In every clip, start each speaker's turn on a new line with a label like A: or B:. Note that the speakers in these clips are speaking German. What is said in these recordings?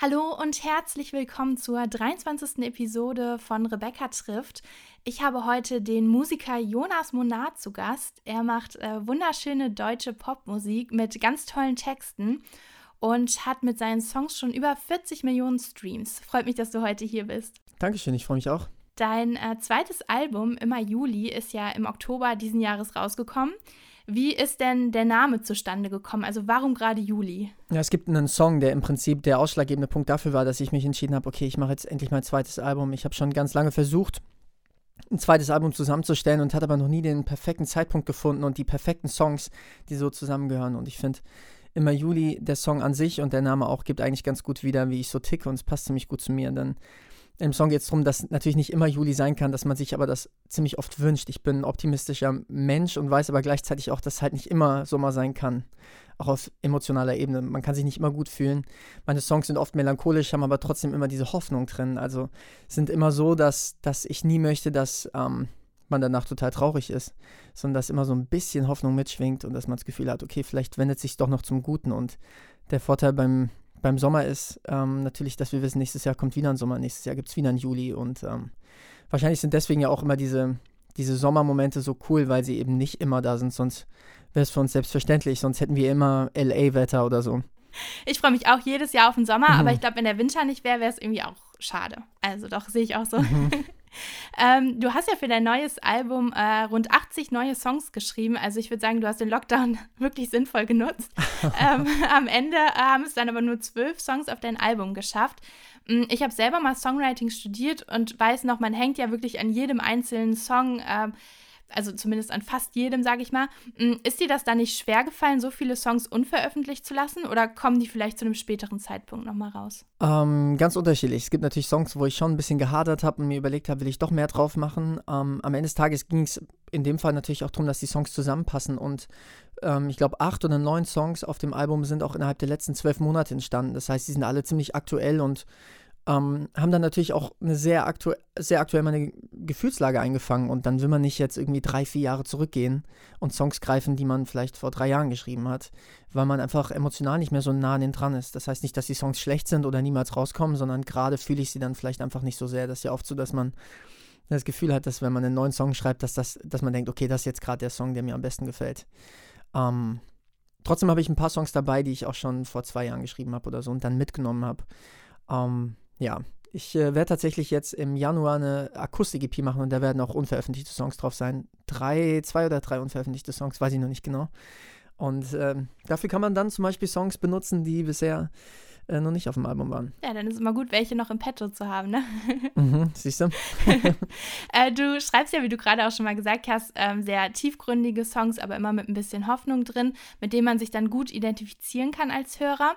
A: Hallo und herzlich willkommen zur 23. Episode von Rebecca trifft. Ich habe heute den Musiker Jonas Monat zu Gast. Er macht äh, wunderschöne deutsche Popmusik mit ganz tollen Texten und hat mit seinen Songs schon über 40 Millionen Streams. Freut mich, dass du heute hier bist.
B: Dankeschön, ich freue mich auch.
A: Dein äh, zweites Album, Immer Juli, ist ja im Oktober diesen Jahres rausgekommen. Wie ist denn der Name zustande gekommen? Also warum gerade Juli?
B: Ja, es gibt einen Song, der im Prinzip der ausschlaggebende Punkt dafür war, dass ich mich entschieden habe, okay, ich mache jetzt endlich mein zweites Album. Ich habe schon ganz lange versucht, ein zweites Album zusammenzustellen und hatte aber noch nie den perfekten Zeitpunkt gefunden und die perfekten Songs, die so zusammengehören. Und ich finde, immer Juli, der Song an sich und der Name auch, gibt eigentlich ganz gut wieder, wie ich so ticke und es passt ziemlich gut zu mir. Dann im Song geht es darum, dass natürlich nicht immer Juli sein kann, dass man sich aber das ziemlich oft wünscht. Ich bin ein optimistischer Mensch und weiß aber gleichzeitig auch, dass halt nicht immer Sommer sein kann. Auch auf emotionaler Ebene. Man kann sich nicht immer gut fühlen. Meine Songs sind oft melancholisch, haben aber trotzdem immer diese Hoffnung drin. Also sind immer so, dass, dass ich nie möchte, dass ähm, man danach total traurig ist, sondern dass immer so ein bisschen Hoffnung mitschwingt und dass man das Gefühl hat, okay, vielleicht wendet sich doch noch zum Guten. Und der Vorteil beim beim Sommer ist ähm, natürlich, dass wir wissen, nächstes Jahr kommt wieder ein Sommer, nächstes Jahr gibt es wieder einen Juli und ähm, wahrscheinlich sind deswegen ja auch immer diese, diese Sommermomente so cool, weil sie eben nicht immer da sind, sonst wäre es für uns selbstverständlich, sonst hätten wir immer LA-Wetter oder so.
A: Ich freue mich auch jedes Jahr auf den Sommer, mhm. aber ich glaube, wenn der Winter nicht wäre, wäre es irgendwie auch schade. Also doch, sehe ich auch so. Mhm. ähm, du hast ja für dein neues Album äh, rund 80 neue Songs geschrieben. Also ich würde sagen, du hast den Lockdown wirklich sinnvoll genutzt. ähm, am Ende äh, haben es dann aber nur zwölf Songs auf dein Album geschafft. Mm, ich habe selber mal Songwriting studiert und weiß noch, man hängt ja wirklich an jedem einzelnen Song. Äh, also zumindest an fast jedem, sage ich mal. Mm, ist dir das da nicht schwer gefallen, so viele Songs unveröffentlicht zu lassen oder kommen die vielleicht zu einem späteren Zeitpunkt nochmal raus?
B: Ähm, ganz unterschiedlich. Es gibt natürlich Songs, wo ich schon ein bisschen gehadert habe und mir überlegt habe, will ich doch mehr drauf machen. Ähm, am Ende des Tages ging es in dem Fall natürlich auch darum, dass die Songs zusammenpassen und ähm, ich glaube, acht oder neun Songs auf dem Album sind auch innerhalb der letzten zwölf Monate entstanden. Das heißt, die sind alle ziemlich aktuell und ähm, haben dann natürlich auch eine sehr, aktu sehr aktuell meine Gefühlslage eingefangen und dann will man nicht jetzt irgendwie drei, vier Jahre zurückgehen und Songs greifen, die man vielleicht vor drei Jahren geschrieben hat, weil man einfach emotional nicht mehr so nah an den dran ist. Das heißt nicht, dass die Songs schlecht sind oder niemals rauskommen, sondern gerade fühle ich sie dann vielleicht einfach nicht so sehr. Das ist ja oft so, dass man das Gefühl hat, dass wenn man einen neuen Song schreibt, dass, das, dass man denkt, okay, das ist jetzt gerade der Song, der mir am besten gefällt. Ähm, trotzdem habe ich ein paar Songs dabei, die ich auch schon vor zwei Jahren geschrieben habe oder so und dann mitgenommen habe. Ähm, ja, ich äh, werde tatsächlich jetzt im Januar eine Akustik-EP machen und da werden auch unveröffentlichte Songs drauf sein. Drei, zwei oder drei unveröffentlichte Songs, weiß ich noch nicht genau. Und ähm, dafür kann man dann zum Beispiel Songs benutzen, die bisher äh, noch nicht auf dem Album waren.
A: Ja, dann ist es immer gut, welche noch im Petto zu haben, ne?
B: Mhm, siehst du?
A: äh, du schreibst ja, wie du gerade auch schon mal gesagt hast, ähm, sehr tiefgründige Songs, aber immer mit ein bisschen Hoffnung drin, mit denen man sich dann gut identifizieren kann als Hörer.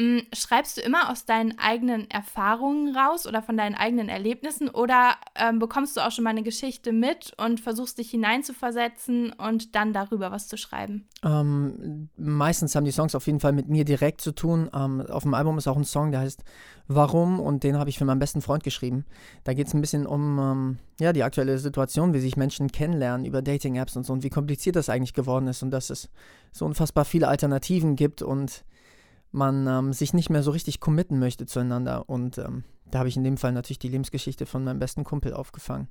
A: Mm, schreibst du immer aus deinen eigenen Erfahrungen raus oder von deinen eigenen Erlebnissen oder ähm, bekommst du auch schon mal eine Geschichte mit und versuchst dich hineinzuversetzen und dann darüber was zu schreiben?
B: Ähm, meistens haben die Songs auf jeden Fall mit mir direkt zu tun. Ähm, auf dem Album ist auch ein Song, der heißt Warum und den habe ich für meinen besten Freund geschrieben. Da geht es ein bisschen um ähm, ja, die aktuelle Situation, wie sich Menschen kennenlernen über Dating-Apps und so und wie kompliziert das eigentlich geworden ist und dass es so unfassbar viele Alternativen gibt und man ähm, sich nicht mehr so richtig committen möchte zueinander. Und ähm, da habe ich in dem Fall natürlich die Lebensgeschichte von meinem besten Kumpel aufgefangen.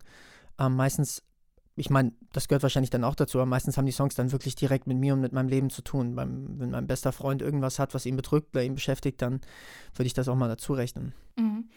B: Ähm, meistens, ich meine, das gehört wahrscheinlich dann auch dazu, aber meistens haben die Songs dann wirklich direkt mit mir und mit meinem Leben zu tun. Beim, wenn mein bester Freund irgendwas hat, was ihn bedrückt oder ihn beschäftigt, dann würde ich das auch mal dazu rechnen.
A: Mhm.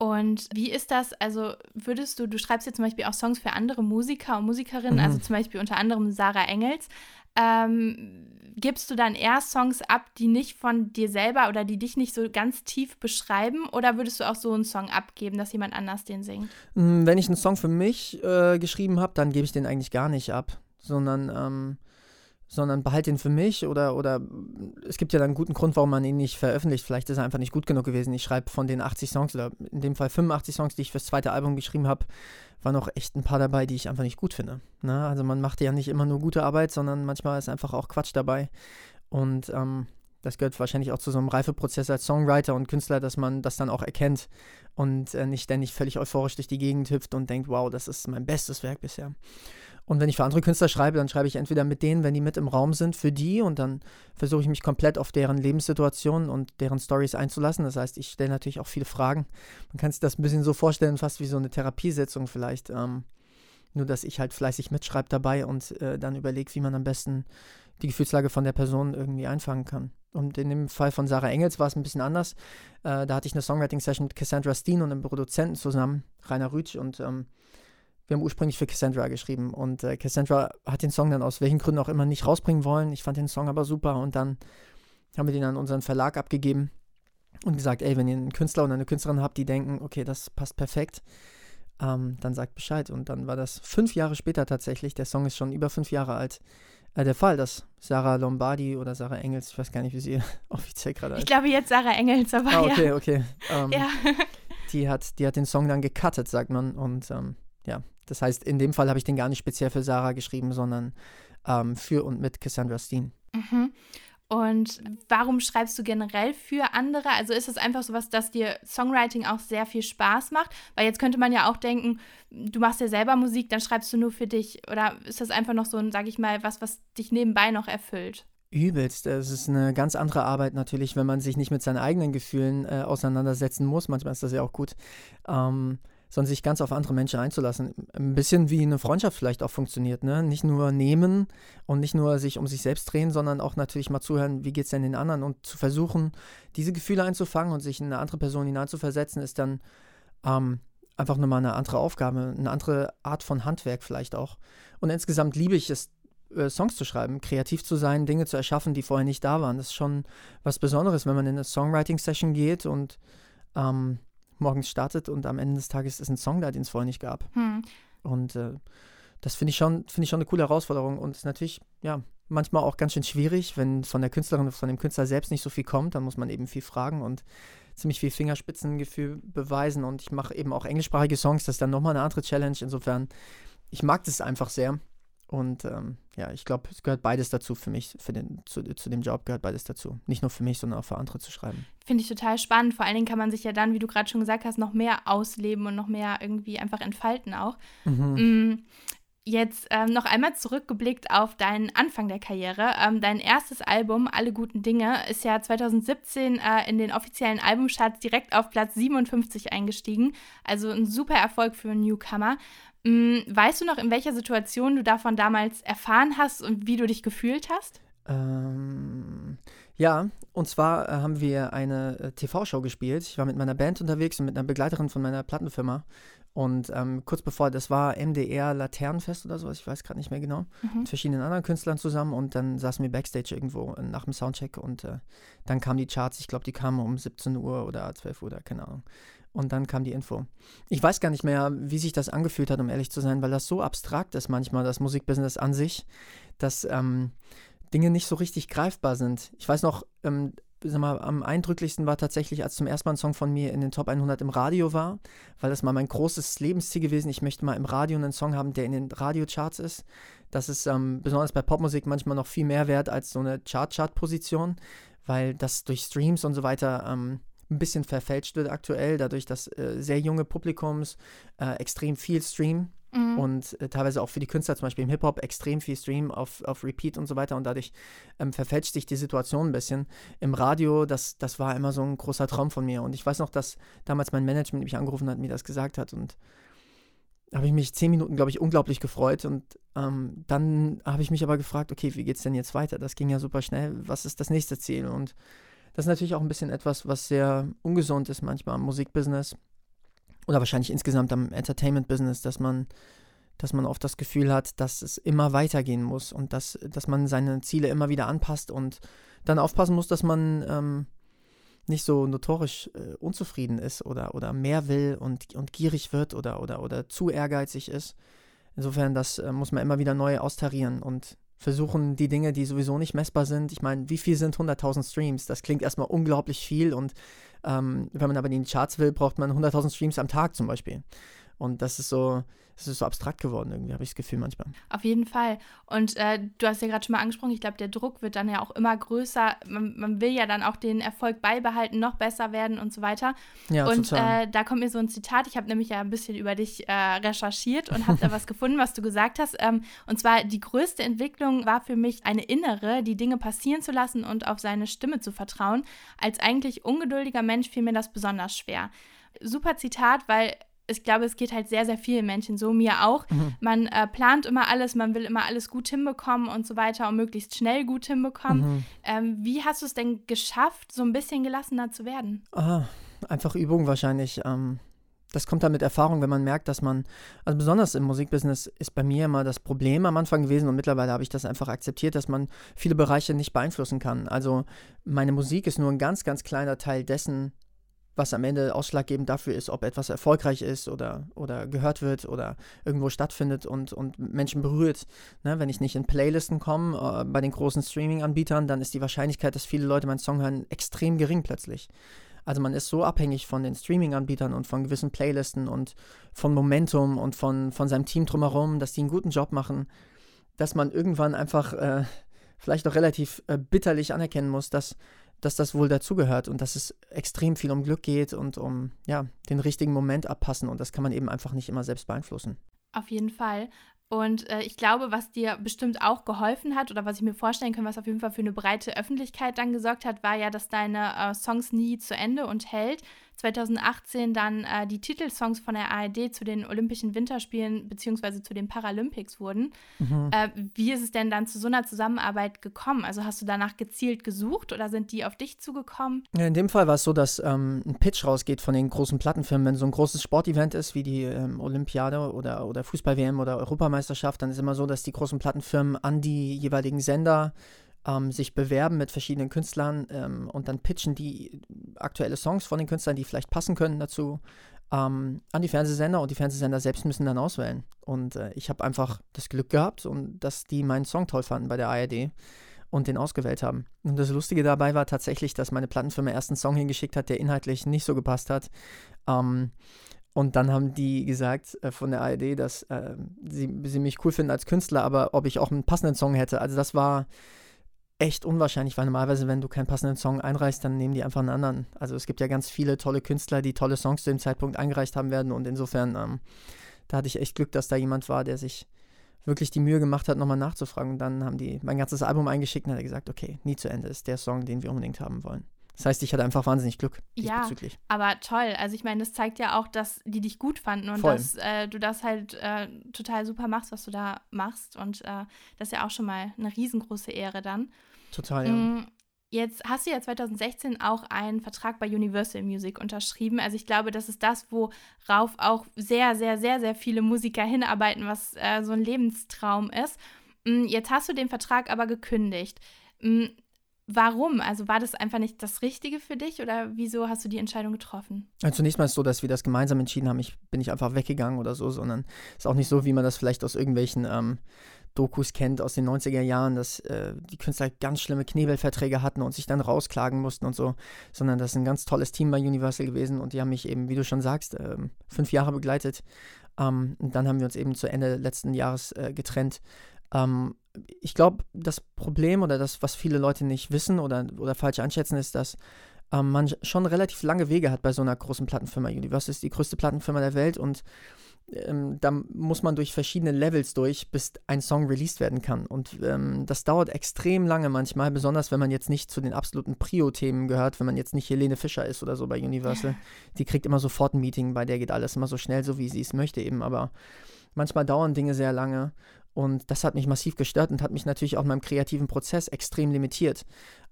A: Und wie ist das? Also würdest du, du schreibst jetzt zum Beispiel auch Songs für andere Musiker und Musikerinnen, mhm. also zum Beispiel unter anderem Sarah Engels. Ähm, gibst du dann eher Songs ab, die nicht von dir selber oder die dich nicht so ganz tief beschreiben? Oder würdest du auch so einen Song abgeben, dass jemand anders den singt?
B: Mm, wenn ich einen Song für mich äh, geschrieben habe, dann gebe ich den eigentlich gar nicht ab, sondern ähm, sondern behalte ihn für mich oder, oder es gibt ja dann einen guten Grund, warum man ihn nicht veröffentlicht. Vielleicht ist er einfach nicht gut genug gewesen. Ich schreibe von den 80 Songs oder in dem Fall 85 Songs, die ich fürs zweite Album geschrieben habe, waren auch echt ein paar dabei, die ich einfach nicht gut finde. Ne? Also man macht ja nicht immer nur gute Arbeit, sondern manchmal ist einfach auch Quatsch dabei. Und ähm, das gehört wahrscheinlich auch zu so einem Reifeprozess als Songwriter und Künstler, dass man das dann auch erkennt und äh, nicht ständig völlig euphorisch durch die Gegend hüpft und denkt, wow, das ist mein bestes Werk bisher. Und wenn ich für andere Künstler schreibe, dann schreibe ich entweder mit denen, wenn die mit im Raum sind, für die und dann versuche ich mich komplett auf deren Lebenssituation und deren Stories einzulassen. Das heißt, ich stelle natürlich auch viele Fragen. Man kann sich das ein bisschen so vorstellen, fast wie so eine Therapiesitzung vielleicht. Ähm, nur, dass ich halt fleißig mitschreibe dabei und äh, dann überlege, wie man am besten die Gefühlslage von der Person irgendwie einfangen kann. Und in dem Fall von Sarah Engels war es ein bisschen anders. Äh, da hatte ich eine Songwriting-Session mit Cassandra Steen und einem Produzenten zusammen, Rainer Rütsch, und ähm, wir haben ursprünglich für Cassandra geschrieben und äh, Cassandra hat den Song dann aus welchen Gründen auch immer nicht rausbringen wollen. Ich fand den Song aber super und dann haben wir den an unseren Verlag abgegeben und gesagt, ey, wenn ihr einen Künstler oder eine Künstlerin habt, die denken, okay, das passt perfekt, ähm, dann sagt Bescheid. Und dann war das fünf Jahre später tatsächlich, der Song ist schon über fünf Jahre alt, äh, der Fall, dass Sarah Lombardi oder Sarah Engels, ich weiß gar nicht, wie sie offiziell gerade
A: heißt. Ich glaube jetzt Sarah Engels, aber
B: ah, okay,
A: ja.
B: okay. Ähm, ja. die, hat, die hat den Song dann gecuttet, sagt man. Und ähm, ja, das heißt, in dem Fall habe ich den gar nicht speziell für Sarah geschrieben, sondern ähm, für und mit Cassandra Steen.
A: Mhm. Und warum schreibst du generell für andere? Also ist es einfach so was, dass dir Songwriting auch sehr viel Spaß macht? Weil jetzt könnte man ja auch denken, du machst ja selber Musik, dann schreibst du nur für dich. Oder ist das einfach noch so ein, sag ich mal, was, was dich nebenbei noch erfüllt?
B: Übelst. Es ist eine ganz andere Arbeit natürlich, wenn man sich nicht mit seinen eigenen Gefühlen äh, auseinandersetzen muss. Manchmal ist das ja auch gut. Ähm, sondern sich ganz auf andere Menschen einzulassen. Ein bisschen wie eine Freundschaft vielleicht auch funktioniert, ne? Nicht nur nehmen und nicht nur sich um sich selbst drehen, sondern auch natürlich mal zuhören, wie geht es denn den anderen und zu versuchen, diese Gefühle einzufangen und sich in eine andere Person hineinzuversetzen, ist dann ähm, einfach nochmal eine andere Aufgabe, eine andere Art von Handwerk vielleicht auch. Und insgesamt liebe ich es, äh, Songs zu schreiben, kreativ zu sein, Dinge zu erschaffen, die vorher nicht da waren. Das ist schon was Besonderes, wenn man in eine Songwriting-Session geht und ähm, morgens startet und am Ende des Tages ist ein Song da, den es vorher nicht gab. Hm. Und äh, das finde ich, schon, find ich schon eine coole Herausforderung und ist natürlich, ja, manchmal auch ganz schön schwierig, wenn von der Künstlerin, von dem Künstler selbst nicht so viel kommt, dann muss man eben viel fragen und ziemlich viel Fingerspitzengefühl beweisen und ich mache eben auch englischsprachige Songs, das ist dann nochmal eine andere Challenge, insofern, ich mag das einfach sehr und ähm, ja, ich glaube, es gehört beides dazu für mich, für den, zu, zu dem Job gehört beides dazu. Nicht nur für mich, sondern auch für andere zu schreiben.
A: Finde ich total spannend. Vor allen Dingen kann man sich ja dann, wie du gerade schon gesagt hast, noch mehr ausleben und noch mehr irgendwie einfach entfalten auch. Mhm. Mm, jetzt ähm, noch einmal zurückgeblickt auf deinen Anfang der Karriere. Ähm, dein erstes Album, Alle guten Dinge, ist ja 2017 äh, in den offiziellen Albumcharts direkt auf Platz 57 eingestiegen. Also ein super Erfolg für einen Newcomer. Mm, weißt du noch, in welcher Situation du davon damals erfahren hast und wie du dich gefühlt hast?
B: Ähm, ja, und zwar äh, haben wir eine äh, TV-Show gespielt. Ich war mit meiner Band unterwegs und mit einer Begleiterin von meiner Plattenfirma. Und ähm, kurz bevor, das war MDR Laternenfest oder sowas, ich weiß gerade nicht mehr genau, mhm. mit verschiedenen anderen Künstlern zusammen. Und dann saßen wir Backstage irgendwo äh, nach dem Soundcheck und äh, dann kamen die Charts. Ich glaube, die kamen um 17 Uhr oder 12 Uhr oder keine Ahnung. Und dann kam die Info. Ich weiß gar nicht mehr, wie sich das angefühlt hat, um ehrlich zu sein, weil das so abstrakt ist manchmal, das Musikbusiness an sich, dass ähm, Dinge nicht so richtig greifbar sind. Ich weiß noch, ähm, mal, am eindrücklichsten war tatsächlich, als zum ersten Mal ein Song von mir in den Top 100 im Radio war, weil das mal mein großes Lebensziel gewesen. Ich möchte mal im Radio einen Song haben, der in den Radiocharts ist. Das ist ähm, besonders bei Popmusik manchmal noch viel mehr wert als so eine Chart-Chart-Position, weil das durch Streams und so weiter ähm, ein bisschen verfälscht wird aktuell, dadurch, dass äh, sehr junge Publikums äh, extrem viel streamen mhm. und äh, teilweise auch für die Künstler, zum Beispiel im Hip-Hop, extrem viel streamen auf, auf Repeat und so weiter und dadurch ähm, verfälscht sich die Situation ein bisschen. Im Radio, das, das war immer so ein großer Traum von mir und ich weiß noch, dass damals mein Management mich angerufen hat, mir das gesagt hat und habe ich mich zehn Minuten, glaube ich, unglaublich gefreut. Und ähm, dann habe ich mich aber gefragt, okay, wie geht es denn jetzt weiter? Das ging ja super schnell. Was ist das nächste Ziel? Und das ist natürlich auch ein bisschen etwas, was sehr ungesund ist manchmal am Musikbusiness oder wahrscheinlich insgesamt am Entertainment-Business, dass man, dass man oft das Gefühl hat, dass es immer weitergehen muss und dass, dass man seine Ziele immer wieder anpasst und dann aufpassen muss, dass man ähm, nicht so notorisch äh, unzufrieden ist oder, oder mehr will und, und gierig wird oder, oder, oder zu ehrgeizig ist. Insofern, das äh, muss man immer wieder neu austarieren und versuchen die Dinge, die sowieso nicht messbar sind. Ich meine, wie viel sind 100.000 Streams? Das klingt erstmal unglaublich viel und ähm, wenn man aber in die Charts will, braucht man 100.000 Streams am Tag zum Beispiel. Und das ist so, das ist so abstrakt geworden, irgendwie, habe ich das Gefühl manchmal.
A: Auf jeden Fall. Und äh, du hast ja gerade schon mal angesprochen, ich glaube, der Druck wird dann ja auch immer größer. Man, man, will ja dann auch den Erfolg beibehalten, noch besser werden und so weiter. Ja, und äh, da kommt mir so ein Zitat, ich habe nämlich ja ein bisschen über dich äh, recherchiert und habe da was gefunden, was du gesagt hast. Ähm, und zwar, die größte Entwicklung war für mich eine innere, die Dinge passieren zu lassen und auf seine Stimme zu vertrauen. Als eigentlich ungeduldiger Mensch fiel mir das besonders schwer. Super Zitat, weil ich glaube, es geht halt sehr, sehr vielen Menschen so, mir auch. Mhm. Man äh, plant immer alles, man will immer alles gut hinbekommen und so weiter und möglichst schnell gut hinbekommen. Mhm. Ähm, wie hast du es denn geschafft, so ein bisschen gelassener zu werden?
B: Ah, einfach Übung wahrscheinlich. Ähm, das kommt dann mit Erfahrung, wenn man merkt, dass man, also besonders im Musikbusiness ist bei mir immer das Problem am Anfang gewesen und mittlerweile habe ich das einfach akzeptiert, dass man viele Bereiche nicht beeinflussen kann. Also meine Musik ist nur ein ganz, ganz kleiner Teil dessen, was am Ende ausschlaggebend dafür ist, ob etwas erfolgreich ist oder, oder gehört wird oder irgendwo stattfindet und, und Menschen berührt. Ne, wenn ich nicht in Playlisten komme äh, bei den großen Streaming-Anbietern, dann ist die Wahrscheinlichkeit, dass viele Leute meinen Song hören, extrem gering plötzlich. Also man ist so abhängig von den Streaming-Anbietern und von gewissen Playlisten und von Momentum und von, von seinem Team drumherum, dass die einen guten Job machen, dass man irgendwann einfach äh, vielleicht auch relativ äh, bitterlich anerkennen muss, dass dass das wohl dazugehört und dass es extrem viel um Glück geht und um ja, den richtigen Moment abpassen und das kann man eben einfach nicht immer selbst beeinflussen.
A: Auf jeden Fall. Und äh, ich glaube, was dir bestimmt auch geholfen hat oder was ich mir vorstellen kann, was auf jeden Fall für eine breite Öffentlichkeit dann gesorgt hat, war ja, dass deine äh, Songs nie zu Ende und hält. 2018 dann äh, die Titelsongs von der ARD zu den Olympischen Winterspielen bzw. zu den Paralympics wurden. Mhm. Äh, wie ist es denn dann zu so einer Zusammenarbeit gekommen? Also hast du danach gezielt gesucht oder sind die auf dich zugekommen?
B: In dem Fall war es so, dass ähm, ein Pitch rausgeht von den großen Plattenfirmen. Wenn so ein großes Sportevent ist wie die ähm, Olympiade oder, oder Fußball-WM oder Europameisterschaft, dann ist immer so, dass die großen Plattenfirmen an die jeweiligen Sender ähm, sich bewerben mit verschiedenen Künstlern ähm, und dann pitchen die aktuelle Songs von den Künstlern, die vielleicht passen können dazu, ähm, an die Fernsehsender und die Fernsehsender selbst müssen dann auswählen. Und äh, ich habe einfach das Glück gehabt und dass die meinen Song toll fanden bei der ARD und den ausgewählt haben. Und das Lustige dabei war tatsächlich, dass meine Plattenfirma erst einen Song hingeschickt hat, der inhaltlich nicht so gepasst hat. Ähm, und dann haben die gesagt äh, von der ARD, dass äh, sie, sie mich cool finden als Künstler, aber ob ich auch einen passenden Song hätte. Also das war echt unwahrscheinlich, weil normalerweise, wenn du keinen passenden Song einreichst, dann nehmen die einfach einen anderen. Also es gibt ja ganz viele tolle Künstler, die tolle Songs zu dem Zeitpunkt eingereicht haben werden und insofern, ähm, da hatte ich echt Glück, dass da jemand war, der sich wirklich die Mühe gemacht hat, nochmal nachzufragen. Und dann haben die mein ganzes Album eingeschickt und hat gesagt, okay, nie zu Ende ist der Song, den wir unbedingt haben wollen. Das heißt, ich hatte einfach wahnsinnig Glück
A: diesbezüglich. Ja, aber toll. Also ich meine, das zeigt ja auch, dass die dich gut fanden und Voll. dass äh, du das halt äh, total super machst, was du da machst. Und äh, das ist ja auch schon mal eine riesengroße Ehre dann.
B: Total, ja. Mm,
A: jetzt hast du ja 2016 auch einen Vertrag bei Universal Music unterschrieben. Also ich glaube, das ist das, worauf auch sehr, sehr, sehr, sehr viele Musiker hinarbeiten, was äh, so ein Lebenstraum ist. Mm, jetzt hast du den Vertrag aber gekündigt. Warum? Also war das einfach nicht das Richtige für dich oder wieso hast du die Entscheidung getroffen?
B: Also zunächst mal ist es so, dass wir das gemeinsam entschieden haben. Ich bin nicht einfach weggegangen oder so, sondern es ist auch nicht so, wie man das vielleicht aus irgendwelchen ähm, Dokus kennt aus den 90er Jahren, dass äh, die Künstler ganz schlimme Knebelverträge hatten und sich dann rausklagen mussten und so, sondern das ist ein ganz tolles Team bei Universal gewesen und die haben mich eben, wie du schon sagst, äh, fünf Jahre begleitet. Ähm, und dann haben wir uns eben zu Ende letzten Jahres äh, getrennt. Ähm, ich glaube, das Problem oder das, was viele Leute nicht wissen oder, oder falsch einschätzen, ist, dass ähm, man schon relativ lange Wege hat bei so einer großen Plattenfirma. Universal ist die größte Plattenfirma der Welt und ähm, da muss man durch verschiedene Levels durch, bis ein Song released werden kann. Und ähm, das dauert extrem lange manchmal, besonders wenn man jetzt nicht zu den absoluten Prio-Themen gehört, wenn man jetzt nicht Helene Fischer ist oder so bei Universal. Die kriegt immer sofort ein Meeting, bei der geht alles immer so schnell, so wie sie es möchte eben. Aber manchmal dauern Dinge sehr lange. Und das hat mich massiv gestört und hat mich natürlich auch in meinem kreativen Prozess extrem limitiert.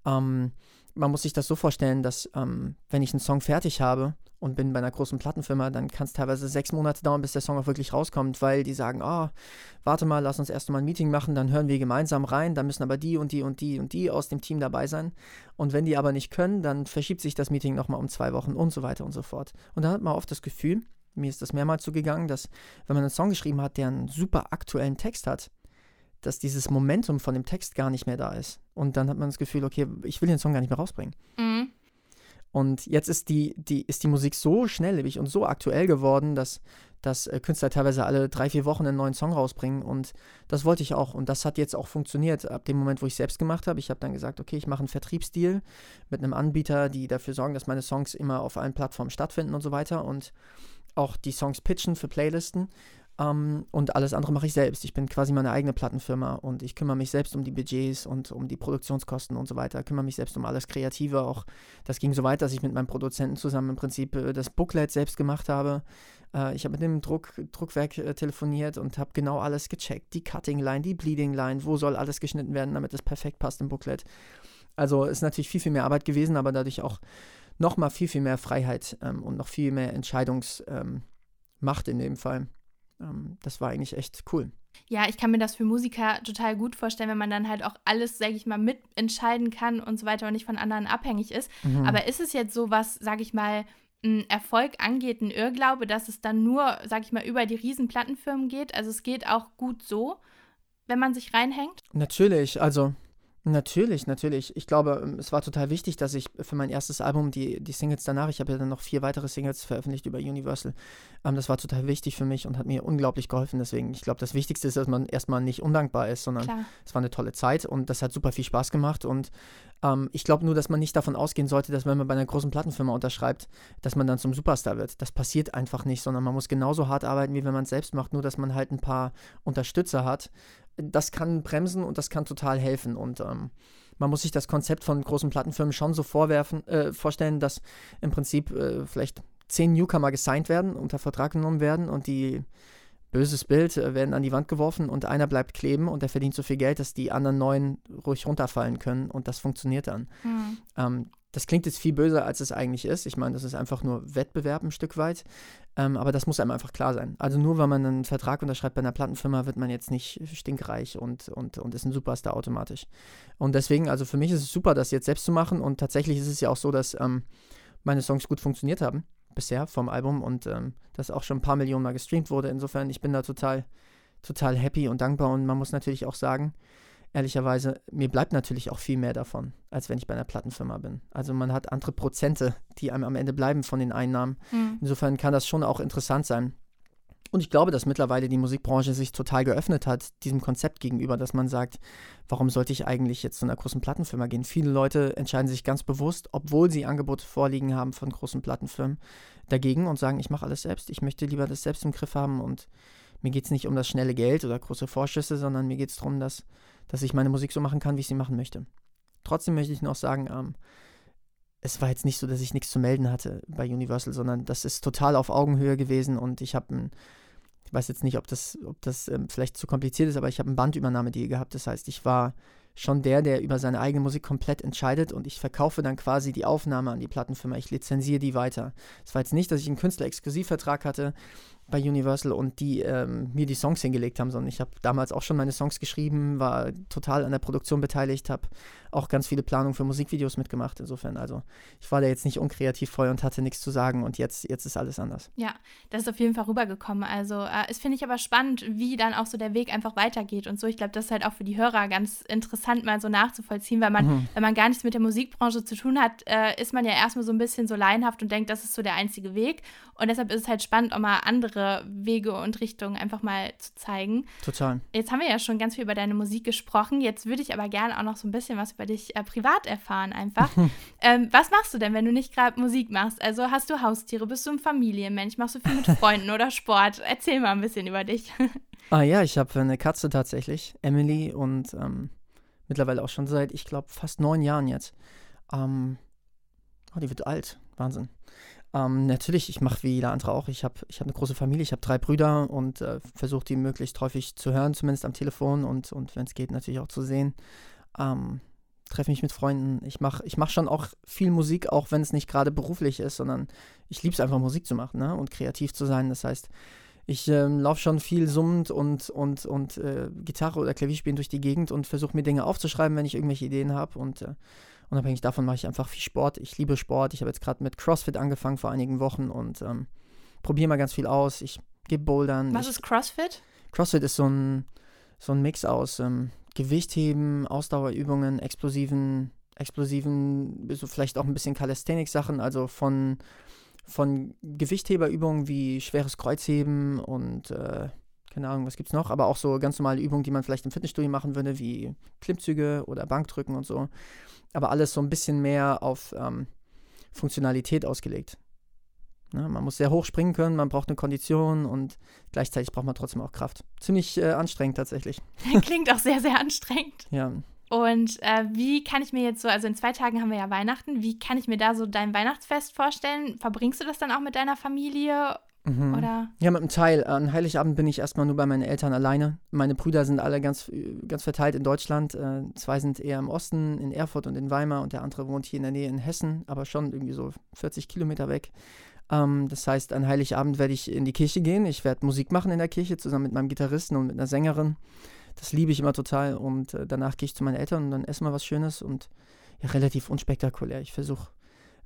B: Ähm, man muss sich das so vorstellen, dass ähm, wenn ich einen Song fertig habe und bin bei einer großen Plattenfirma, dann kann es teilweise sechs Monate dauern, bis der Song auch wirklich rauskommt, weil die sagen, oh, warte mal, lass uns erst mal ein Meeting machen, dann hören wir gemeinsam rein, dann müssen aber die und die und die und die aus dem Team dabei sein. Und wenn die aber nicht können, dann verschiebt sich das Meeting nochmal um zwei Wochen und so weiter und so fort. Und da hat man oft das Gefühl, mir ist das mehrmals zugegangen, dass wenn man einen Song geschrieben hat, der einen super aktuellen Text hat, dass dieses Momentum von dem Text gar nicht mehr da ist. Und dann hat man das Gefühl, okay, ich will den Song gar nicht mehr rausbringen. Mhm. Und jetzt ist die, die, ist die Musik so schnelllebig und so aktuell geworden, dass, dass äh, Künstler teilweise alle drei, vier Wochen einen neuen Song rausbringen. Und das wollte ich auch. Und das hat jetzt auch funktioniert. Ab dem Moment, wo ich selbst gemacht habe, ich habe dann gesagt, okay, ich mache einen Vertriebsdeal mit einem Anbieter, die dafür sorgen, dass meine Songs immer auf allen Plattformen stattfinden und so weiter. Und auch die Songs pitchen für Playlisten. Um, ähm, und alles andere mache ich selbst. Ich bin quasi meine eigene Plattenfirma und ich kümmere mich selbst um die Budgets und um die Produktionskosten und so weiter. Kümmere mich selbst um alles Kreative. Auch das ging so weit, dass ich mit meinem Produzenten zusammen im Prinzip äh, das Booklet selbst gemacht habe. Uh, ich habe mit dem Druck, Druckwerk äh, telefoniert und habe genau alles gecheckt. Die Cutting Line, die Bleeding Line, wo soll alles geschnitten werden, damit es perfekt passt im Booklet. Also ist natürlich viel, viel mehr Arbeit gewesen, aber dadurch auch nochmal viel, viel mehr Freiheit ähm, und noch viel mehr Entscheidungsmacht ähm, in dem Fall ähm, das war eigentlich echt cool.
A: Ja, ich kann mir das für Musiker total gut vorstellen, wenn man dann halt auch alles, sage ich mal, mitentscheiden kann und so weiter und nicht von anderen abhängig ist. Mhm. Aber ist es jetzt so, was, sage ich mal, Erfolg angeht, ein Irrglaube, dass es dann nur, sage ich mal, über die riesen Plattenfirmen geht? Also es geht auch gut so, wenn man sich reinhängt?
B: Natürlich, also Natürlich, natürlich. Ich glaube, ähm, es war total wichtig, dass ich für mein erstes Album die, die Singles danach, ich habe ja dann noch vier weitere Singles veröffentlicht über Universal. Ähm, das war total wichtig für mich und hat mir unglaublich geholfen. Deswegen, ich glaube, das Wichtigste ist, dass man erstmal nicht undankbar ist, sondern Klar. es war eine tolle Zeit und das hat super viel Spaß gemacht. Und ähm, ich glaube nur, dass man nicht davon ausgehen sollte, dass wenn man bei einer großen Plattenfirma unterschreibt, dass man dann zum Superstar wird. Das passiert einfach nicht, sondern man muss genauso hart arbeiten, wie wenn man es selbst macht, nur dass man halt ein paar Unterstützer hat das kann bremsen und das kann total helfen. Und ähm, man muss sich das Konzept von großen Plattenfirmen schon so vorwerfen, äh, vorstellen, dass im Prinzip äh, vielleicht zehn Newcomer gesigned werden, unter Vertrag genommen werden und die böses Bild äh, werden an die Wand geworfen und einer bleibt kleben und der verdient so viel Geld, dass die anderen neun ruhig runterfallen können und das funktioniert dann. Mhm. Ähm, das klingt jetzt viel böser, als es eigentlich ist. Ich meine, das ist einfach nur Wettbewerb ein Stück weit. Ähm, aber das muss einem einfach klar sein. Also nur weil man einen Vertrag unterschreibt bei einer Plattenfirma, wird man jetzt nicht stinkreich und, und, und ist ein Superstar automatisch. Und deswegen, also für mich ist es super, das jetzt selbst zu machen. Und tatsächlich ist es ja auch so, dass ähm, meine Songs gut funktioniert haben bisher vom Album und ähm, das auch schon ein paar Millionen Mal gestreamt wurde. Insofern, ich bin da total, total happy und dankbar. Und man muss natürlich auch sagen, ehrlicherweise, mir bleibt natürlich auch viel mehr davon, als wenn ich bei einer Plattenfirma bin. Also man hat andere Prozente, die einem am Ende bleiben von den Einnahmen. Mhm. Insofern kann das schon auch interessant sein. Und ich glaube, dass mittlerweile die Musikbranche sich total geöffnet hat, diesem Konzept gegenüber, dass man sagt, warum sollte ich eigentlich jetzt zu einer großen Plattenfirma gehen? Viele Leute entscheiden sich ganz bewusst, obwohl sie Angebote vorliegen haben von großen Plattenfirmen, dagegen und sagen, ich mache alles selbst, ich möchte lieber das selbst im Griff haben und mir geht es nicht um das schnelle Geld oder große Vorschüsse, sondern mir geht es darum, dass dass ich meine Musik so machen kann, wie ich sie machen möchte. Trotzdem möchte ich noch sagen, ähm, es war jetzt nicht so, dass ich nichts zu melden hatte bei Universal, sondern das ist total auf Augenhöhe gewesen und ich habe ein, ich weiß jetzt nicht, ob das, ob das ähm, vielleicht zu kompliziert ist, aber ich habe ein Bandübernahmedeal gehabt. Das heißt, ich war schon der, der über seine eigene Musik komplett entscheidet und ich verkaufe dann quasi die Aufnahme an die Plattenfirma. Ich lizenziere die weiter. Es war jetzt nicht, dass ich einen Künstler-Exklusivvertrag hatte, bei Universal und die ähm, mir die Songs hingelegt haben, sondern ich habe damals auch schon meine Songs geschrieben, war total an der Produktion beteiligt, habe auch ganz viele Planungen für Musikvideos mitgemacht. Insofern, also ich war da jetzt nicht unkreativ voll und hatte nichts zu sagen und jetzt, jetzt ist alles anders.
A: Ja, das ist auf jeden Fall rübergekommen. Also äh, es finde ich aber spannend, wie dann auch so der Weg einfach weitergeht und so. Ich glaube, das ist halt auch für die Hörer ganz interessant, mal so nachzuvollziehen, weil man, mhm. wenn man gar nichts mit der Musikbranche zu tun hat, äh, ist man ja erstmal so ein bisschen so laienhaft und denkt, das ist so der einzige Weg. Und deshalb ist es halt spannend, auch mal andere Wege und Richtungen einfach mal zu zeigen.
B: Total.
A: Jetzt haben wir ja schon ganz viel über deine Musik gesprochen. Jetzt würde ich aber gerne auch noch so ein bisschen was über dich äh, privat erfahren, einfach. ähm, was machst du denn, wenn du nicht gerade Musik machst? Also hast du Haustiere? Bist du ein Familienmensch? Machst du viel mit Freunden oder Sport? Erzähl mal ein bisschen über dich.
B: ah ja, ich habe eine Katze tatsächlich, Emily, und ähm, mittlerweile auch schon seit, ich glaube, fast neun Jahren jetzt. Ähm, oh, die wird alt. Wahnsinn. Ähm, natürlich, ich mache wie jeder andere auch. Ich habe ich hab eine große Familie, ich habe drei Brüder und äh, versuche die möglichst häufig zu hören, zumindest am Telefon und, und wenn es geht, natürlich auch zu sehen. Ähm, treffe mich mit Freunden. Ich mache ich mach schon auch viel Musik, auch wenn es nicht gerade beruflich ist, sondern ich liebe es einfach, Musik zu machen ne? und kreativ zu sein. Das heißt, ich ähm, laufe schon viel summend und, und, und äh, Gitarre oder Klavier spielen durch die Gegend und versuche mir Dinge aufzuschreiben, wenn ich irgendwelche Ideen habe. Und äh, unabhängig davon mache ich einfach viel Sport. Ich liebe Sport. Ich habe jetzt gerade mit CrossFit angefangen vor einigen Wochen und ähm, probiere mal ganz viel aus. Ich gebe Bouldern.
A: Was
B: ich,
A: ist CrossFit?
B: CrossFit ist so ein so ein Mix aus ähm, Gewichtheben, Ausdauerübungen, explosiven, explosiven, so vielleicht auch ein bisschen Calisthenics-Sachen, also von, von Gewichtheberübungen wie schweres Kreuzheben und äh, keine Ahnung, was gibt's noch, aber auch so ganz normale Übungen, die man vielleicht im Fitnessstudio machen würde, wie Klimmzüge oder Bankdrücken und so. Aber alles so ein bisschen mehr auf ähm, Funktionalität ausgelegt. Ne, man muss sehr hoch springen können, man braucht eine Kondition und gleichzeitig braucht man trotzdem auch Kraft. Ziemlich äh, anstrengend tatsächlich.
A: Klingt auch sehr, sehr anstrengend.
B: Ja.
A: Und äh, wie kann ich mir jetzt so, also in zwei Tagen haben wir ja Weihnachten, wie kann ich mir da so dein Weihnachtsfest vorstellen? Verbringst du das dann auch mit deiner Familie
B: Mhm.
A: oder?
B: Ja, mit einem Teil. An Heiligabend bin ich erstmal nur bei meinen Eltern alleine. Meine Brüder sind alle ganz, ganz verteilt in Deutschland. Äh, zwei sind eher im Osten, in Erfurt und in Weimar, und der andere wohnt hier in der Nähe in Hessen, aber schon irgendwie so 40 Kilometer weg. Ähm, das heißt, an Heiligabend werde ich in die Kirche gehen. Ich werde Musik machen in der Kirche zusammen mit meinem Gitarristen und mit einer Sängerin. Das liebe ich immer total. Und äh, danach gehe ich zu meinen Eltern und dann essen wir was Schönes und ja, relativ unspektakulär. Ich versuche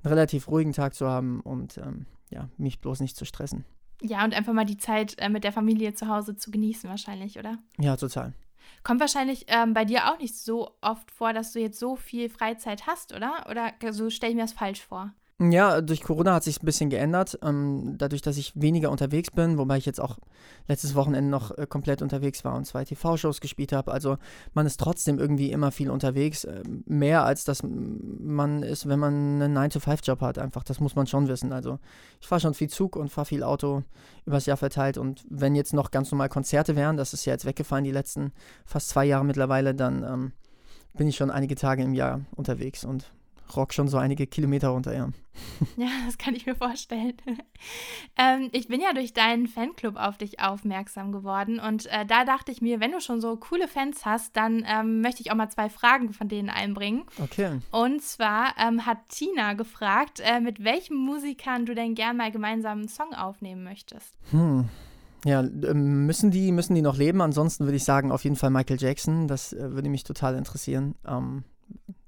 B: einen relativ ruhigen Tag zu haben und ähm, ja, mich bloß nicht zu stressen.
A: Ja, und einfach mal die Zeit äh, mit der Familie zu Hause zu genießen, wahrscheinlich, oder?
B: Ja, total.
A: Kommt wahrscheinlich ähm, bei dir auch nicht so oft vor, dass du jetzt so viel Freizeit hast, oder? Oder so stelle ich mir das falsch vor?
B: Ja, durch Corona hat sich ein bisschen geändert. Ähm, dadurch, dass ich weniger unterwegs bin, wobei ich jetzt auch letztes Wochenende noch äh, komplett unterwegs war und zwei TV-Shows gespielt habe. Also man ist trotzdem irgendwie immer viel unterwegs. Äh, mehr als das man ist, wenn man einen 9-to-5-Job hat. Einfach, das muss man schon wissen. Also ich fahre schon viel Zug und fahre viel Auto übers Jahr verteilt. Und wenn jetzt noch ganz normal Konzerte wären, das ist ja jetzt weggefallen die letzten fast zwei Jahre mittlerweile, dann ähm, bin ich schon einige Tage im Jahr unterwegs und rock schon so einige Kilometer runter, ja.
A: Ja, das kann ich mir vorstellen. ähm, ich bin ja durch deinen Fanclub auf dich aufmerksam geworden und äh, da dachte ich mir, wenn du schon so coole Fans hast, dann ähm, möchte ich auch mal zwei Fragen von denen einbringen.
B: Okay.
A: Und zwar ähm, hat Tina gefragt, äh, mit welchen Musikern du denn gern mal gemeinsam einen Song aufnehmen möchtest.
B: Hm. Ja, ähm, müssen die, müssen die noch leben? Ansonsten würde ich sagen, auf jeden Fall Michael Jackson. Das äh, würde mich total interessieren. Ähm,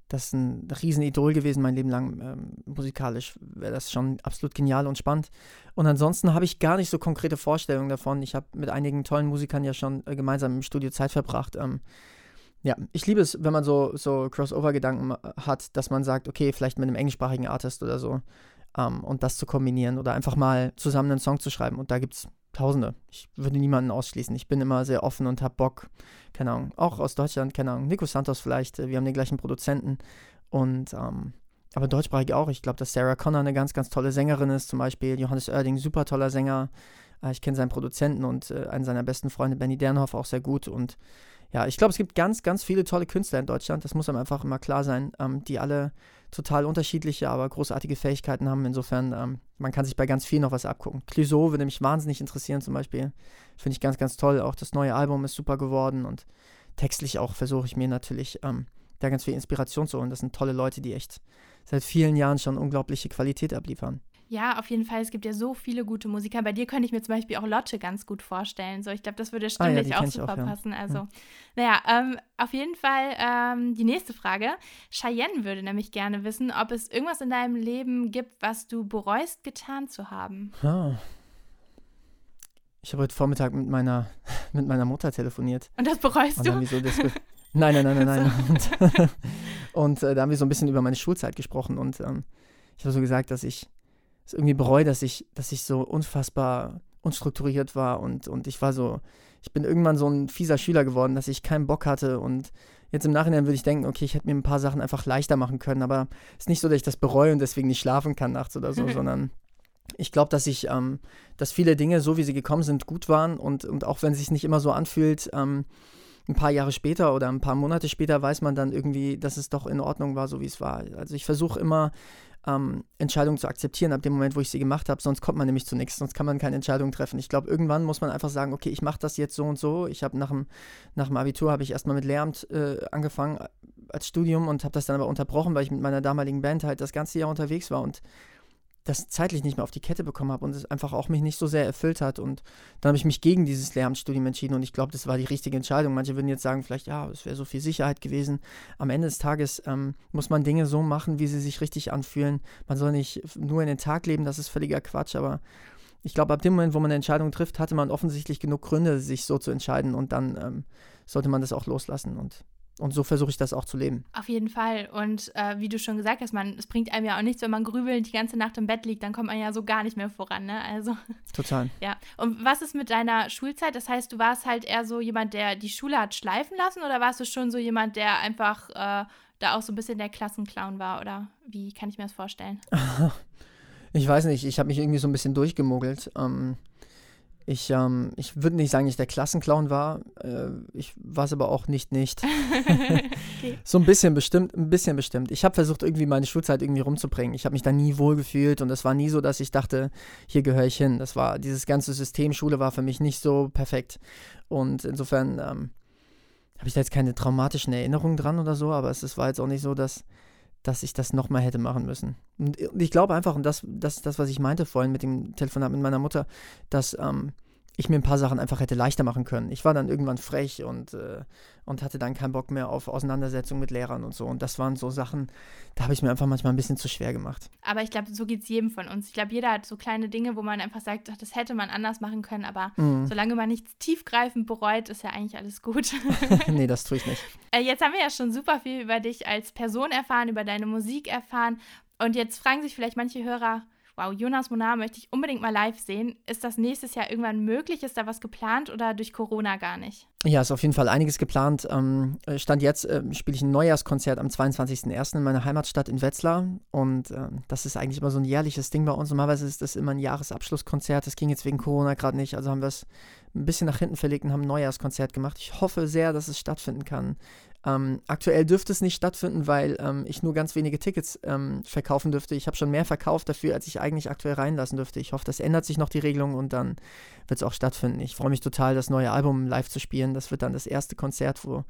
B: das ist ein Riesenidol gewesen, mein Leben lang. Ähm, musikalisch wäre das schon absolut genial und spannend. Und ansonsten habe ich gar nicht so konkrete Vorstellungen davon. Ich habe mit einigen tollen Musikern ja schon äh, gemeinsam im Studio Zeit verbracht. Ähm, ja, ich liebe es, wenn man so, so Crossover-Gedanken hat, dass man sagt, okay, vielleicht mit einem englischsprachigen Artist oder so. Ähm, und das zu kombinieren oder einfach mal zusammen einen Song zu schreiben. Und da gibt es Tausende. Ich würde niemanden ausschließen. Ich bin immer sehr offen und habe Bock. Keine Ahnung. Auch aus Deutschland, keine Ahnung. Nico Santos vielleicht. Wir haben den gleichen Produzenten. Und, ähm, aber deutschsprachig auch. Ich glaube, dass Sarah Connor eine ganz, ganz tolle Sängerin ist. Zum Beispiel Johannes Oerding, super toller Sänger. Äh, ich kenne seinen Produzenten und äh, einen seiner besten Freunde, Benny Dernhoff, auch sehr gut. Und ja, ich glaube, es gibt ganz, ganz viele tolle Künstler in Deutschland. Das muss einem einfach immer klar sein, ähm, die alle total unterschiedliche, aber großartige Fähigkeiten haben. Insofern, ähm, man kann sich bei ganz viel noch was abgucken. Clouseau würde mich wahnsinnig interessieren zum Beispiel. Finde ich ganz, ganz toll. Auch das neue Album ist super geworden und textlich auch versuche ich mir natürlich ähm, da ganz viel Inspiration zu holen. Das sind tolle Leute, die echt seit vielen Jahren schon unglaubliche Qualität abliefern.
A: Ja, auf jeden Fall. Es gibt ja so viele gute Musiker. Bei dir könnte ich mir zum Beispiel auch Lotte ganz gut vorstellen. So, ich glaube, das würde stimmlich ah, ja, auch super auch, ja. passen. Also, ja. naja, ähm, auf jeden Fall ähm, die nächste Frage. Cheyenne würde nämlich gerne wissen, ob es irgendwas in deinem Leben gibt, was du bereust, getan zu haben.
B: Ah. Ich habe heute Vormittag mit meiner, mit meiner Mutter telefoniert.
A: Und das bereust Und
B: du? So nein, nein, nein, nein, nein. und, und äh, da haben wir so ein bisschen über meine Schulzeit gesprochen und ähm, ich habe so gesagt, dass ich es irgendwie bereue, dass ich, dass ich so unfassbar unstrukturiert war und, und ich war so, ich bin irgendwann so ein fieser Schüler geworden, dass ich keinen Bock hatte und jetzt im Nachhinein würde ich denken, okay, ich hätte mir ein paar Sachen einfach leichter machen können, aber es ist nicht so, dass ich das bereue und deswegen nicht schlafen kann nachts oder so, sondern ich glaube, dass ich, ähm, dass viele Dinge, so wie sie gekommen sind, gut waren und, und auch wenn es sich nicht immer so anfühlt, ähm, ein paar Jahre später oder ein paar Monate später weiß man dann irgendwie, dass es doch in Ordnung war, so wie es war. Also ich versuche immer ähm, Entscheidungen zu akzeptieren ab dem Moment, wo ich sie gemacht habe. Sonst kommt man nämlich zu nichts, sonst kann man keine Entscheidung treffen. Ich glaube, irgendwann muss man einfach sagen, okay, ich mache das jetzt so und so. Ich habe nach dem, nach dem Abitur habe ich erstmal mit Lehramt äh, angefangen äh, als Studium und habe das dann aber unterbrochen, weil ich mit meiner damaligen Band halt das ganze Jahr unterwegs war und das zeitlich nicht mehr auf die Kette bekommen habe und es einfach auch mich nicht so sehr erfüllt hat. Und dann habe ich mich gegen dieses Lehramtsstudium entschieden und ich glaube, das war die richtige Entscheidung. Manche würden jetzt sagen, vielleicht, ja, es wäre so viel Sicherheit gewesen. Am Ende des Tages ähm, muss man Dinge so machen, wie sie sich richtig anfühlen. Man soll nicht nur in den Tag leben, das ist völliger Quatsch, aber ich glaube, ab dem Moment, wo man eine Entscheidung trifft, hatte man offensichtlich genug Gründe, sich so zu entscheiden und dann ähm, sollte man das auch loslassen und und so versuche ich das auch zu leben.
A: Auf jeden Fall. Und äh, wie du schon gesagt hast, man, es bringt einem ja auch nichts, wenn man grübelnd die ganze Nacht im Bett liegt, dann kommt man ja so gar nicht mehr voran. Ne? Also,
B: Total.
A: Ja. Und was ist mit deiner Schulzeit? Das heißt, du warst halt eher so jemand, der die Schule hat schleifen lassen oder warst du schon so jemand, der einfach äh, da auch so ein bisschen der Klassenclown war? Oder wie kann ich mir das vorstellen?
B: ich weiß nicht, ich habe mich irgendwie so ein bisschen durchgemogelt. Ähm, ich, ähm, ich würde nicht sagen, ich der Klassenclown war. Äh, ich war es aber auch nicht nicht. okay. So ein bisschen bestimmt, ein bisschen bestimmt. Ich habe versucht, irgendwie meine Schulzeit irgendwie rumzubringen. Ich habe mich da nie wohl gefühlt und es war nie so, dass ich dachte, hier gehöre ich hin. Das war, dieses ganze System Schule war für mich nicht so perfekt. Und insofern ähm, habe ich da jetzt keine traumatischen Erinnerungen dran oder so, aber es, es war jetzt auch nicht so, dass, dass ich das nochmal hätte machen müssen. Und ich glaube einfach, und das, das das, was ich meinte vorhin mit dem Telefonat mit meiner Mutter, dass ähm, ich mir ein paar Sachen einfach hätte leichter machen können. Ich war dann irgendwann frech und, äh, und hatte dann keinen Bock mehr auf Auseinandersetzungen mit Lehrern und so. Und das waren so Sachen, da habe ich mir einfach manchmal ein bisschen zu schwer gemacht.
A: Aber ich glaube, so geht es jedem von uns. Ich glaube, jeder hat so kleine Dinge, wo man einfach sagt, ach, das hätte man anders machen können. Aber mhm. solange man nichts tiefgreifend bereut, ist ja eigentlich alles gut.
B: nee, das tue ich nicht.
A: Äh, jetzt haben wir ja schon super viel über dich als Person erfahren, über deine Musik erfahren. Und jetzt fragen sich vielleicht manche Hörer, wow, Jonas Monar möchte ich unbedingt mal live sehen. Ist das nächstes Jahr irgendwann möglich? Ist da was geplant oder durch Corona gar nicht?
B: Ja, ist auf jeden Fall einiges geplant. Ähm, Stand jetzt äh, spiele ich ein Neujahrskonzert am 22.01. in meiner Heimatstadt in Wetzlar. Und äh, das ist eigentlich immer so ein jährliches Ding bei uns. Normalerweise ist das immer ein Jahresabschlusskonzert. Das ging jetzt wegen Corona gerade nicht. Also haben wir es ein bisschen nach hinten verlegt und haben ein Neujahrskonzert gemacht. Ich hoffe sehr, dass es stattfinden kann. Ähm, aktuell dürfte es nicht stattfinden, weil ähm, ich nur ganz wenige Tickets ähm, verkaufen dürfte. Ich habe schon mehr verkauft dafür, als ich eigentlich aktuell reinlassen dürfte. Ich hoffe, das ändert sich noch die Regelung und dann wird es auch stattfinden. Ich freue mich total, das neue Album live zu spielen. Das wird dann das erste Konzert, wo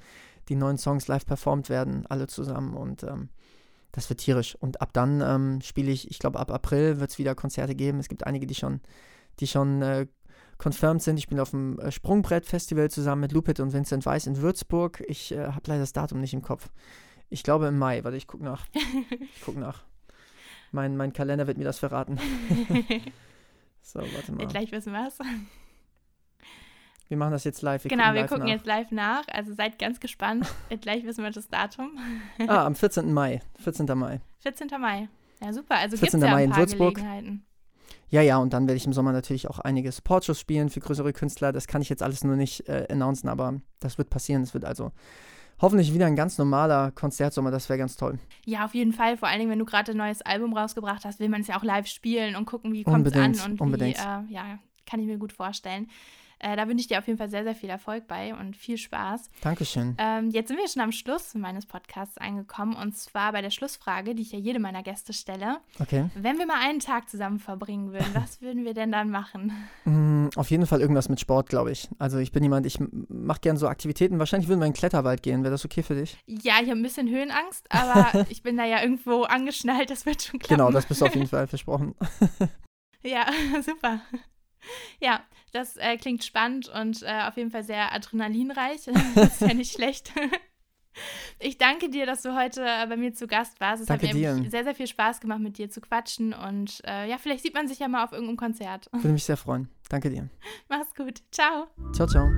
B: die neuen Songs live performt werden, alle zusammen und ähm, das wird tierisch. Und ab dann ähm, spiele ich, ich glaube, ab April wird es wieder Konzerte geben. Es gibt einige, die schon, die schon äh, confirmed sind. Ich bin auf dem äh, Sprungbrett-Festival zusammen mit Lupit und Vincent Weiss in Würzburg. Ich äh, habe leider das Datum nicht im Kopf. Ich glaube im Mai. Warte, ich gucke nach. Ich gucke nach. Mein, mein Kalender wird mir das verraten.
A: so, warte mal. Gleich wissen wir es.
B: Wir machen das jetzt live.
A: Wir genau, wir gucken nach. jetzt live nach. Also seid ganz gespannt. Gleich wissen wir das Datum.
B: ah, am 14. Mai. 14. Mai.
A: 14. Mai. Ja, super. Also gibt es ja ein paar in Würzburg. Gelegenheiten.
B: Ja, ja, und dann werde ich im Sommer natürlich auch einige Supportshows spielen für größere Künstler. Das kann ich jetzt alles nur nicht äh, announcen, aber das wird passieren. Es wird also hoffentlich wieder ein ganz normaler Konzertsommer. Das wäre ganz toll.
A: Ja, auf jeden Fall. Vor allen Dingen, wenn du gerade ein neues Album rausgebracht hast, will man es ja auch live spielen und gucken, wie kommt es an und
B: unbedingt.
A: wie, äh, ja, kann ich mir gut vorstellen. Äh, da wünsche ich dir auf jeden Fall sehr, sehr viel Erfolg bei und viel Spaß.
B: Dankeschön.
A: Ähm, jetzt sind wir schon am Schluss meines Podcasts angekommen und zwar bei der Schlussfrage, die ich ja jedem meiner Gäste stelle.
B: Okay.
A: Wenn wir mal einen Tag zusammen verbringen würden, was würden wir denn dann machen?
B: Mm, auf jeden Fall irgendwas mit Sport, glaube ich. Also ich bin jemand, ich mache gerne so Aktivitäten. Wahrscheinlich würden wir in den Kletterwald gehen. Wäre das okay für dich?
A: Ja, ich habe ein bisschen Höhenangst, aber ich bin da ja irgendwo angeschnallt. Das wird schon klappen.
B: Genau, das bist du auf jeden Fall versprochen.
A: ja, super. Ja, das äh, klingt spannend und äh, auf jeden Fall sehr adrenalinreich. das ist ja nicht schlecht. Ich danke dir, dass du heute äh, bei mir zu Gast warst. Es
B: danke
A: hat
B: mir
A: dir. sehr, sehr viel Spaß gemacht, mit dir zu quatschen. Und äh, ja, vielleicht sieht man sich ja mal auf irgendeinem Konzert.
B: Würde mich sehr freuen. Danke dir.
A: Mach's gut. Ciao.
B: Ciao, ciao.